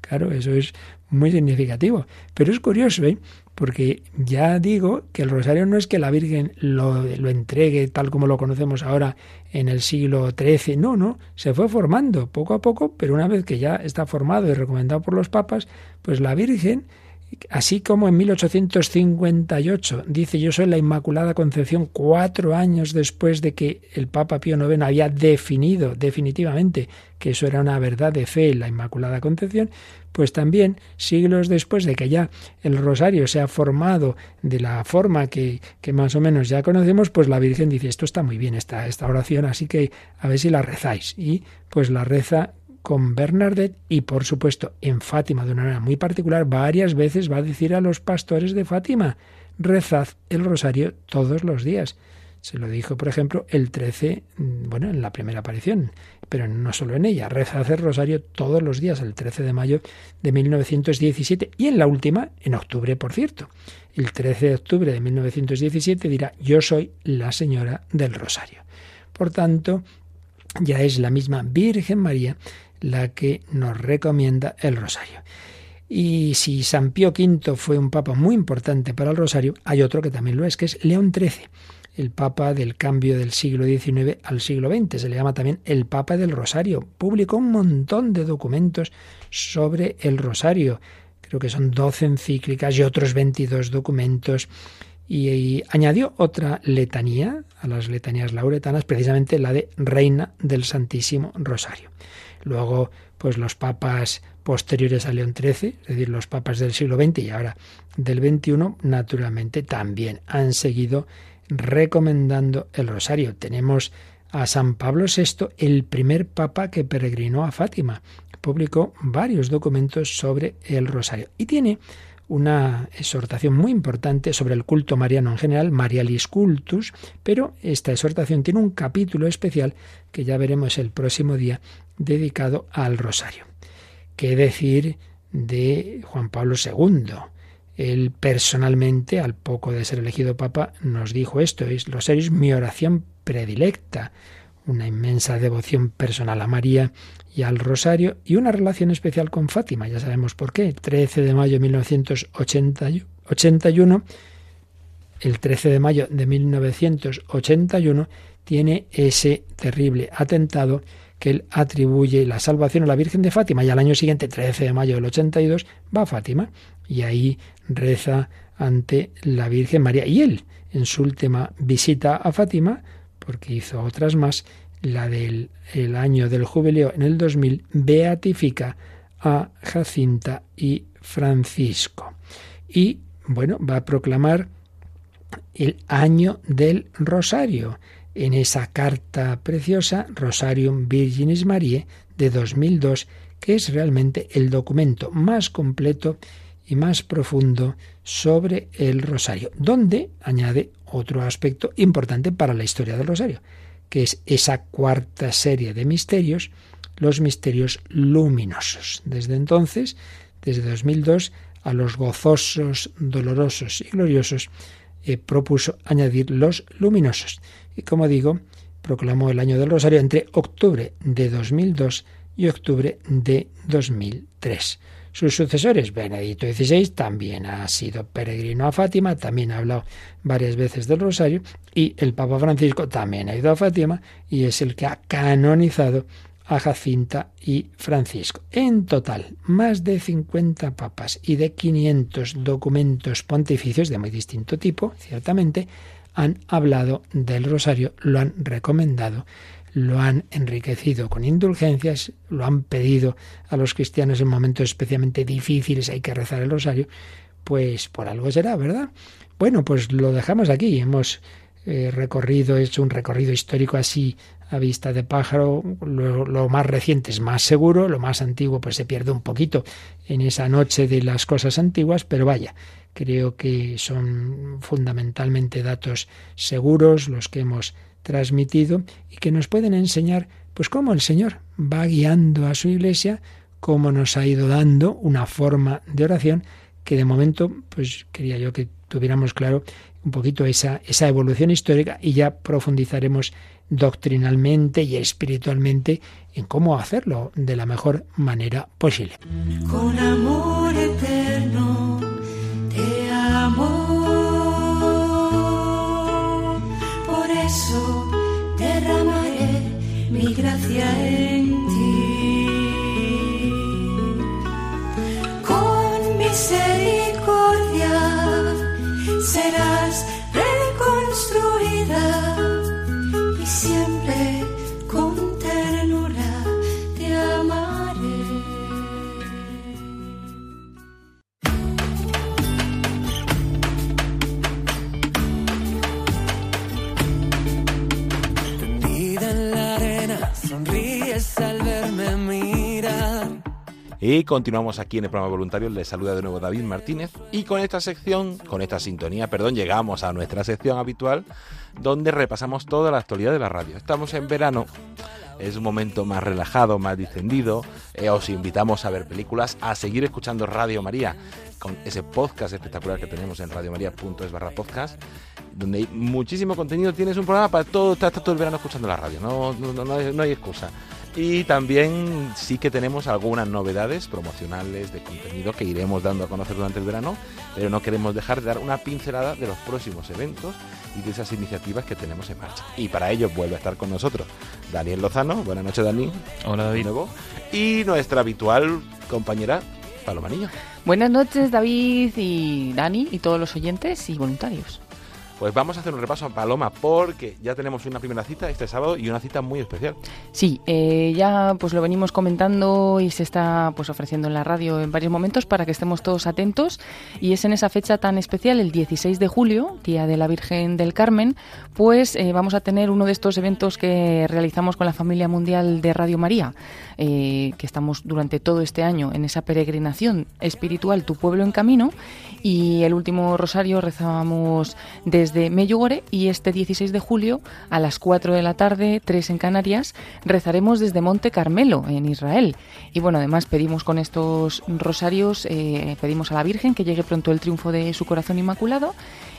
[SPEAKER 5] Claro, eso es muy significativo. Pero es curioso, ¿eh? Porque ya digo que el rosario no es que la Virgen lo, lo, entregue tal como lo conocemos ahora en el siglo XIII, no, no, se fue formando poco a poco, pero una vez que ya está formado y recomendado por los papas, pues la Virgen Así como en 1858 dice yo soy la Inmaculada Concepción cuatro años después de que el Papa Pío IX había definido definitivamente que eso era una verdad de fe, la Inmaculada Concepción, pues también siglos después de que ya el rosario se ha formado de la forma que, más o menos ya conocemos, pues la Virgen dice esto está muy bien esta oración, así que a ver si la rezáis. Y pues la reza con Bernadette y por supuesto en Fátima de una manera muy particular varias veces va a decir a los pastores de Fátima, rezad el rosario todos los días. Se lo dijo, por ejemplo, el 13, mm, bueno, en la primera aparición, pero no solo en ella, rezad el rosario todos los días, el 13 de mayo de 1917, y en la última, en octubre, por cierto. El 13 de octubre de 1917 dirá, yo soy la señora del rosario. Por tanto, ya es la misma Virgen María la que nos recomienda el rosario. Y si San Pío V fue un papa muy importante para el rosario, hay otro que también lo es, que es León XIII, el papa del cambio del siglo XIX al siglo XX. Se le llama también el papa del rosario. Publicó un montón de documentos sobre el rosario. Creo que son 12 encíclicas y otros 22 documentos. y añadió otra letanía a las letanías lauretanas, precisamente la de Reina del Santísimo Rosario. Luego, pues los papas posteriores a León XIII, es decir, los papas del siglo XX y ahora del XXI, naturalmente también han seguido recomendando el rosario. Tenemos a San Pablo VI, el primer papa que peregrinó a Fátima. Publicó varios documentos sobre el rosario y tiene una exhortación muy importante sobre el culto mariano en general, Marialis Cultus, pero esta exhortación tiene un capítulo especial que ya veremos el próximo día dedicado al rosario. ¿Qué decir de Juan Pablo II? Él personalmente, al poco de ser elegido papa, nos dijo esto, es rosario es mi oración predilecta, una inmensa devoción personal a María y al rosario y una relación especial con Fátima, ya sabemos por qué. 13 de mayo de 1981, el 13 de mayo de 1981 tiene ese terrible atentado que él atribuye la salvación a la Virgen de Fátima y al año siguiente, 13 de mayo del 82, va a Fátima y ahí reza ante la Virgen María. Y él, en su última visita a Fátima, porque hizo otras más, la del el año del jubileo en el 2000, beatifica a Jacinta y Francisco. Y bueno, va a proclamar el año del Rosario en esa carta preciosa Rosarium Virginis Mariae de 2002, que es realmente el documento más completo y más profundo sobre el rosario, donde añade otro aspecto importante para la historia del rosario, que es esa cuarta serie de misterios, los misterios luminosos. Desde entonces, desde 2002, a los gozosos, dolorosos y gloriosos, eh, propuso añadir los luminosos. Y como digo, proclamó el año del Rosario entre octubre de 2002 y octubre de 2003. Sus sucesores, Benedicto XVI, también ha sido peregrino a Fátima, también ha hablado varias veces del Rosario, y el Papa Francisco también ha ido a Fátima y es el que ha canonizado a Jacinta y Francisco. En total, más de 50 papas y de 500 documentos pontificios de muy distinto tipo, ciertamente, han hablado del rosario, lo han recomendado lo han enriquecido con indulgencias, lo han pedido a los cristianos en momentos especialmente difíciles, hay que rezar el rosario, pues por algo será, ¿verdad? Bueno, pues lo dejamos aquí, hemos eh, recorrido, hecho un recorrido histórico así a vista de pájaro, lo, lo, más reciente es más seguro, lo más antiguo pues se pierde un poquito en esa noche de las cosas antiguas, pero vaya, creo que son fundamentalmente datos seguros los que hemos transmitido y que nos pueden enseñar pues cómo el Señor va guiando a su iglesia, cómo nos ha ido dando una forma de oración que de momento pues quería yo que tuviéramos claro un poquito esa, esa evolución histórica y ya profundizaremos doctrinalmente y espiritualmente en cómo hacerlo de la mejor manera posible.
[SPEAKER 4] Con amor eterno misericordia serás Y
[SPEAKER 1] continuamos aquí en el programa voluntario. Les saluda de nuevo David Martínez. Y con esta sección, con esta sintonía, perdón, llegamos a nuestra sección habitual donde repasamos toda la actualidad de la radio. Estamos en verano. Es un momento más relajado, más distendido. Eh, os invitamos a ver películas, a seguir escuchando Radio María con ese podcast espectacular que tenemos en radiomaria.es barra podcast, donde hay muchísimo contenido. Tienes un programa para todo, estás todo el verano escuchando la radio, no, no, no, hay, no hay excusa. Y también sí que tenemos algunas novedades promocionales de contenido que iremos dando a conocer durante el verano, pero no queremos dejar de dar una pincelada de los próximos eventos y de esas iniciativas que tenemos en marcha. Y para ello vuelve a estar con nosotros Daniel Lozano. Buenas noches, Dani.
[SPEAKER 2] Hola, David.
[SPEAKER 1] De nuevo. Y nuestra habitual compañera Paloma Niño.
[SPEAKER 6] Buenas noches, David y Dani y todos los oyentes y voluntarios.
[SPEAKER 1] Pues vamos a hacer un repaso a Paloma porque ya tenemos una primera cita este sábado y una cita muy especial.
[SPEAKER 6] Sí, eh, ya pues lo venimos comentando y se está pues ofreciendo en la radio en varios momentos para que estemos todos atentos y es en esa fecha tan especial, el 16 de julio, Día de la Virgen del Carmen, pues eh, vamos a tener uno de estos eventos que realizamos con la familia mundial de Radio María, eh, que estamos durante todo este año en esa peregrinación espiritual Tu pueblo en camino y el último rosario rezábamos desde Meyugore y este 16 de julio a las 4 de la tarde, 3 en Canarias, rezaremos desde Monte Carmelo en Israel. Y bueno, además pedimos con estos rosarios, eh, pedimos a la Virgen que llegue pronto el triunfo de su corazón inmaculado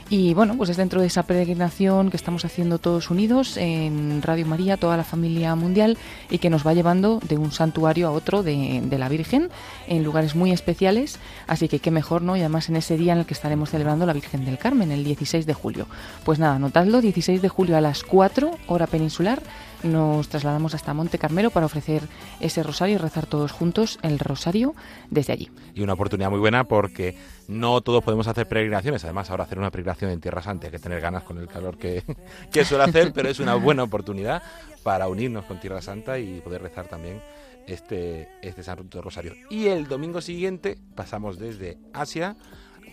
[SPEAKER 6] y bueno, pues es dentro de esa peregrinación que estamos haciendo todos unidos en Radio María, toda la familia mundial, y que nos va llevando de un santuario a otro de, la Virgen en lugares muy especiales. Así que qué mejor, ¿no? Y además en ese día en el que estaremos celebrando la Virgen del Carmen, el 16 de julio. Pues nada, anotadlo, 16 de julio a las 4, hora peninsular nos trasladamos hasta Monte Carmelo para ofrecer ese rosario y rezar todos juntos el rosario desde allí.
[SPEAKER 1] Y una oportunidad muy buena porque no todos podemos hacer peregrinaciones. Además, ahora hacer una peregrinación en Tierra Santa hay que tener ganas con el calor que, que suele hacer, pero es una buena oportunidad para unirnos con Tierra Santa y poder rezar también este, este Santo Rosario. Y el domingo siguiente pasamos desde Asia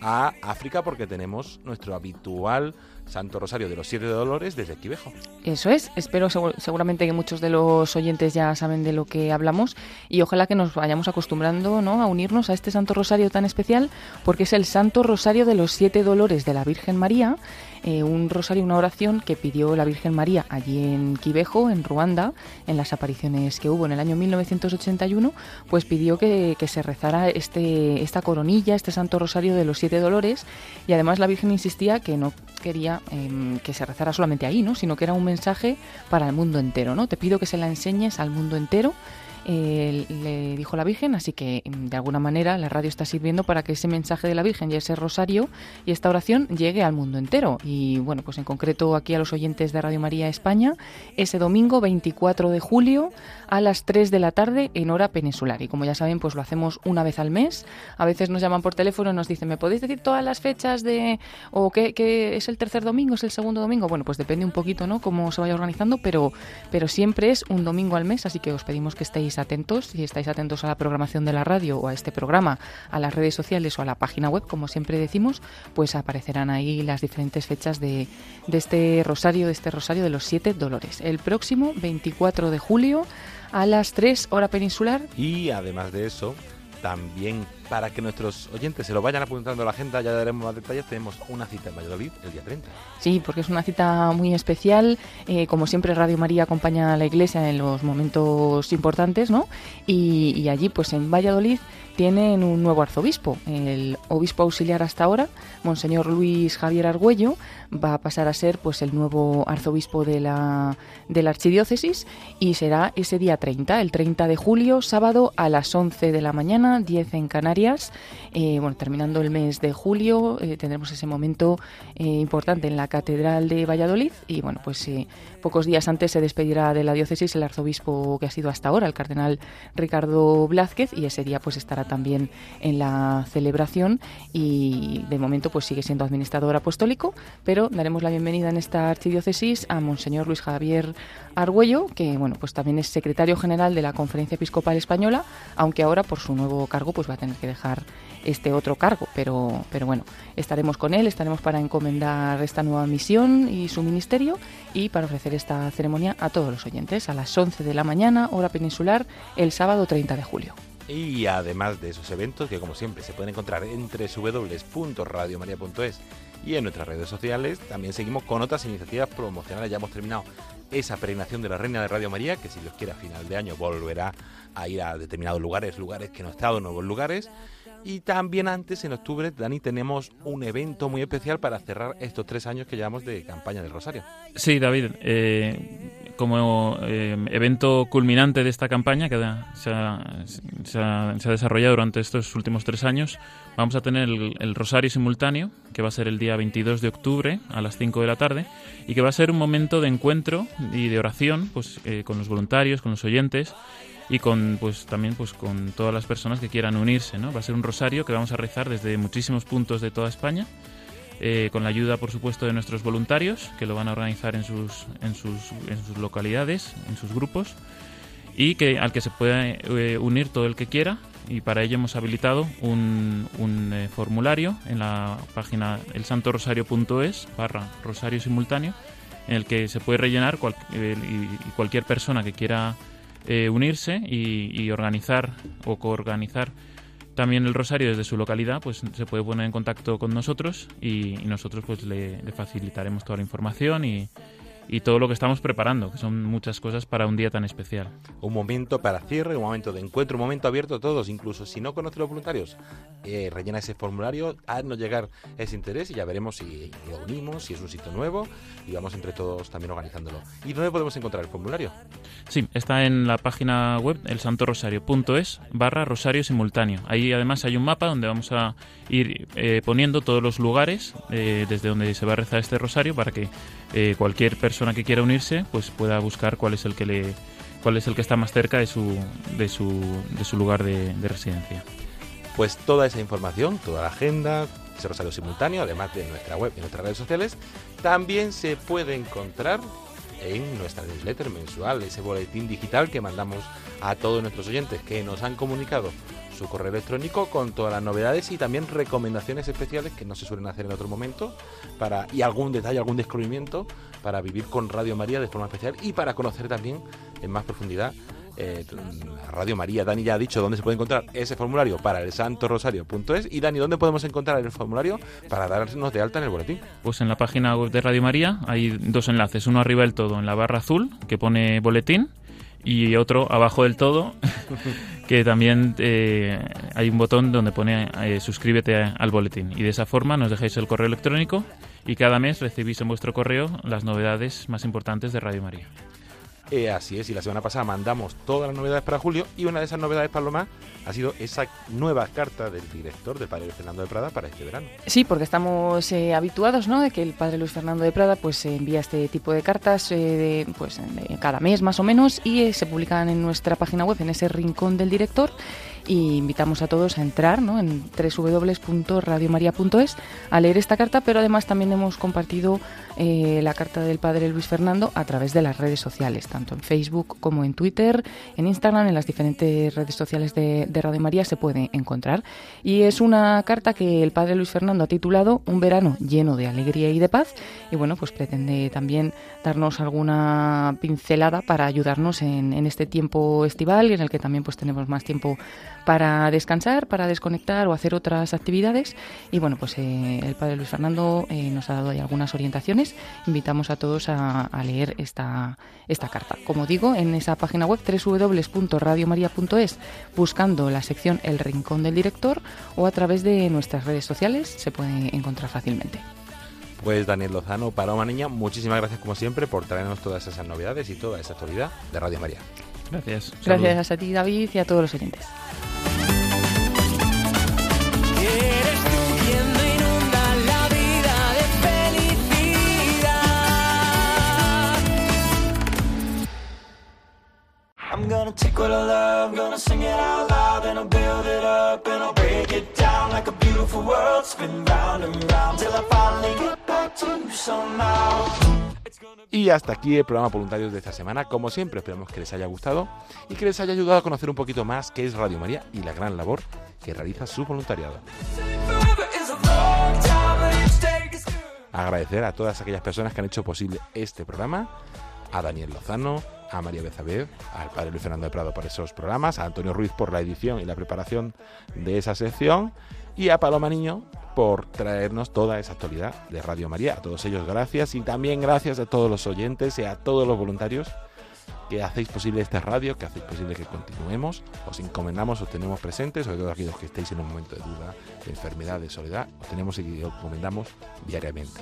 [SPEAKER 1] a África porque tenemos nuestro habitual Santo Rosario de los Siete Dolores desde Quivejo.
[SPEAKER 6] Eso es, espero seguramente que muchos de los oyentes ya saben de lo que hablamos y ojalá que nos vayamos acostumbrando ¿no? a unirnos a este Santo Rosario tan especial porque es el Santo Rosario de los Siete Dolores de la Virgen María eh, un rosario, una oración que pidió la Virgen María allí en Quivejo, en Ruanda, en las apariciones que hubo en el año 1981, pues pidió que, que se rezara este, esta coronilla, este Santo Rosario de los Siete Dolores, y además la Virgen insistía que no quería eh, que se rezara solamente ahí, ¿no? sino que era un mensaje para el mundo entero. ¿no? Te pido que se la enseñes al mundo entero le dijo la Virgen, así que mm, de alguna manera la radio está sirviendo para que ese mensaje de la Virgen y ese rosario y esta oración llegue al mundo entero. Y bueno, pues en concreto aquí a los oyentes de Radio María España, ese domingo 24 de julio a las 3 de la tarde en hora peninsular. Y como ya saben, pues lo hacemos una vez al mes. A veces nos llaman por teléfono y nos dicen, ¿me podéis decir todas las fechas de... o qué, qué es el tercer domingo, es el segundo domingo? Bueno, pues depende un poquito, ¿no? Cómo se vaya organizando, pero, pero siempre es un domingo al mes, así que os pedimos que estéis atentos, si estáis atentos a la programación de la radio o a este programa, a las redes sociales o a la página web, como siempre decimos, pues aparecerán ahí las diferentes fechas de, de este rosario, de este rosario de los siete dolores. El próximo 24 de julio a las 3 hora peninsular.
[SPEAKER 1] Y además de eso, también para que nuestros oyentes se lo vayan apuntando a la agenda, ya daremos más detalles, tenemos una cita en Valladolid el día 30.
[SPEAKER 6] Sí, porque es una cita muy especial. Eh, como siempre, Radio María acompaña a la Iglesia en los momentos importantes, ¿no? Y, allí, pues en Valladolid, tienen un nuevo arzobispo. El obispo auxiliar hasta ahora, Monseñor Luis Javier Argüello, va a pasar a ser pues el nuevo arzobispo de la, de la archidiócesis y será ese día 30, el 30 de julio, sábado a las 11 de la mañana, 10 en Canarias. Canarias eh, bueno, terminando el mes de julio eh, tendremos ese momento eh, importante en la Catedral de Valladolid y bueno, pues pocos días antes se despedirá de la diócesis el arzobispo que ha sido hasta ahora, el cardenal Ricardo Blázquez y ese día pues estará también en la celebración y de momento pues sigue siendo administrador apostólico, pero daremos la bienvenida en esta archidiócesis a Monseñor Luis Javier Argüello, que bueno, pues también es secretario general de la Conferencia Episcopal Española, aunque ahora por su nuevo cargo pues va a tener que dejar este otro cargo, pero, pero bueno, estaremos con él, estaremos para encomendar esta nueva misión y su ministerio y para ofrecer esta ceremonia a todos los oyentes a las 11 de la mañana, hora peninsular, el sábado 30 de julio.
[SPEAKER 1] Y además de esos eventos, que como siempre se pueden encontrar en www.radiomaria.es y en nuestras redes sociales, también seguimos con otras iniciativas promocionales. Ya hemos terminado esa peregrinación de la Reina de Radio María, que si Dios quiere a final de año volverá a ir a determinados lugares, lugares que no han estado, nuevos lugares. Y también antes, en octubre, Dani, tenemos un evento muy especial para cerrar estos tres años que llevamos de campaña del Rosario.
[SPEAKER 2] Sí, David. Eh, como eh, evento culminante de esta campaña que se ha, se, ha, se ha, desarrollado durante estos últimos tres años, vamos a tener el, el, Rosario simultáneo, que va a ser el día 22 de octubre a las 5 de la tarde, y que va a ser un momento de encuentro y de oración pues, eh, con los voluntarios, con los oyentes y con pues también pues con todas las personas que quieran unirse, ¿no? Va a ser un rosario que vamos a rezar desde muchísimos puntos de toda España eh, con la ayuda, por supuesto, de nuestros voluntarios, que lo van a organizar en sus, en sus, en sus localidades, en sus grupos, y que al que se puede eh, unir todo el que quiera. Y para ello hemos habilitado un, un eh, formulario en la página elsantorosario.es barra rosario simultáneo, en el que se puede rellenar cual- eh, y, y cualquier persona que quiera eh, unirse y, y organizar o coorganizar también el rosario desde su localidad, pues se puede poner en contacto con nosotros y, nosotros pues le, le facilitaremos toda la información y, y todo lo que estamos preparando, que son muchas cosas para un día tan especial.
[SPEAKER 1] Un momento para cierre, un momento de encuentro, un momento abierto a todos. Incluso si no conoce los voluntarios, eh, rellena ese formulario, haznos llegar ese interés y ya veremos si lo unimos, si es un sitio nuevo y vamos entre todos también organizándolo. ¿Y dónde podemos encontrar el formulario?
[SPEAKER 2] Sí, está en la página web elsantorosario.es barra rosario simultáneo. Ahí además hay un mapa donde vamos a ir eh, poniendo todos los lugares eh, desde donde se va a rezar este rosario para que eh, cualquier persona que quiera unirse pues pueda buscar cuál es el que le cuál es el que está más cerca de su de su, de su lugar de, de residencia.
[SPEAKER 1] Pues toda esa información, toda la agenda, ese rosario simultáneo, además de nuestra web y nuestras redes sociales, también se puede encontrar en nuestra newsletter mensual, ese boletín digital que mandamos a todos nuestros oyentes que nos han comunicado su correo electrónico con todas las novedades y también recomendaciones especiales que no se suelen hacer en otro momento para y algún detalle, algún descubrimiento para vivir con Radio María de forma especial y para conocer también en más profundidad eh, Radio María. Dani ya ha dicho dónde se puede encontrar ese formulario para el santorosario.es y Dani, ¿dónde podemos encontrar el formulario para darnos de alta en el boletín?
[SPEAKER 2] Pues en la página web de Radio María hay dos enlaces, uno arriba del todo en la barra azul que pone boletín y otro abajo del todo que también eh, hay un botón donde pone eh, suscríbete al boletín y de esa forma nos dejáis el correo electrónico y cada mes recibís en vuestro correo las novedades más importantes de Radio María.
[SPEAKER 1] Eh, así es, y la semana pasada mandamos todas las novedades para julio y una de esas novedades, Paloma, ha sido esa nueva carta del director, del padre Fernando de Prada, para este verano.
[SPEAKER 6] Sí, porque estamos eh, habituados, ¿no? De que el padre Luis Fernando de Prada, pues envía este tipo de cartas, eh, de, pues cada mes más o menos, y se publican en nuestra página web, en ese rincón del director. Y invitamos a todos a entrar ¿no? en www.radiomaria.es a leer esta carta, pero además también hemos compartido eh, la carta del padre Luis Fernando a través de las redes sociales, tanto en Facebook como en Twitter, en Instagram, en las diferentes redes sociales de, Radio María se puede encontrar. Y es una carta que el padre Luis Fernando ha titulado Un verano lleno de alegría y de paz. Y bueno, pues pretende también darnos alguna pincelada para ayudarnos en, en este tiempo estival y en el que también pues tenemos más tiempo para descansar, para desconectar o hacer otras actividades. Y bueno, pues eh, el padre Luis Fernando eh, nos ha dado ahí algunas orientaciones. Invitamos a todos a, leer esta, esta carta. Como digo, en esa página web www.radiomaria.es, buscando la sección El Rincón del Director o a través de nuestras redes sociales se puede encontrar fácilmente.
[SPEAKER 1] Pues Daniel Lozano, Paloma Niña, muchísimas gracias como siempre por traernos todas esas novedades y toda esa actualidad de Radio María.
[SPEAKER 2] Gracias.
[SPEAKER 6] Gracias a ti, David, y a todos los oyentes.
[SPEAKER 7] I'm gonna take what I love, gonna sing it out loud, and I'll build it up, and I'll break it down like a beautiful world, spin round and round till I finally get back to you somehow.
[SPEAKER 1] Y hasta aquí el programa Voluntarios de esta semana. Como siempre, esperamos que les haya gustado y que les haya ayudado a conocer un poquito más qué es Radio María y la gran labor que realiza su voluntariado. Agradecer a todas aquellas personas que han hecho posible este programa, a Daniel Lozano, a María Bezabed, al padre Luis Fernando de Prado por esos programas, a Antonio Ruiz por la edición y la preparación de esa sección y a Paloma Niño por traernos toda esa actualidad de Radio María. A todos ellos gracias y también gracias a todos los oyentes y a todos los voluntarios que hacéis posible esta radio, que hacéis posible que continuemos. Os encomendamos, os tenemos presentes, sobre todo aquellos que estéis en un momento de duda, de enfermedad, de soledad, os tenemos y os encomendamos diariamente.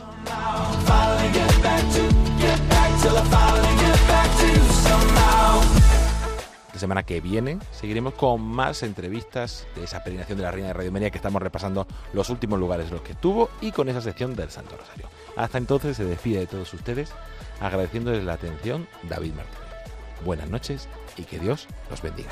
[SPEAKER 1] La semana que viene seguiremos con más entrevistas de esa peregrinación de la Reina de Radio María que estamos repasando los últimos lugares en los que estuvo y con esa sección del Santo Rosario. Hasta entonces se despide de todos ustedes agradeciéndoles la atención David Martínez. Buenas noches y que Dios los bendiga.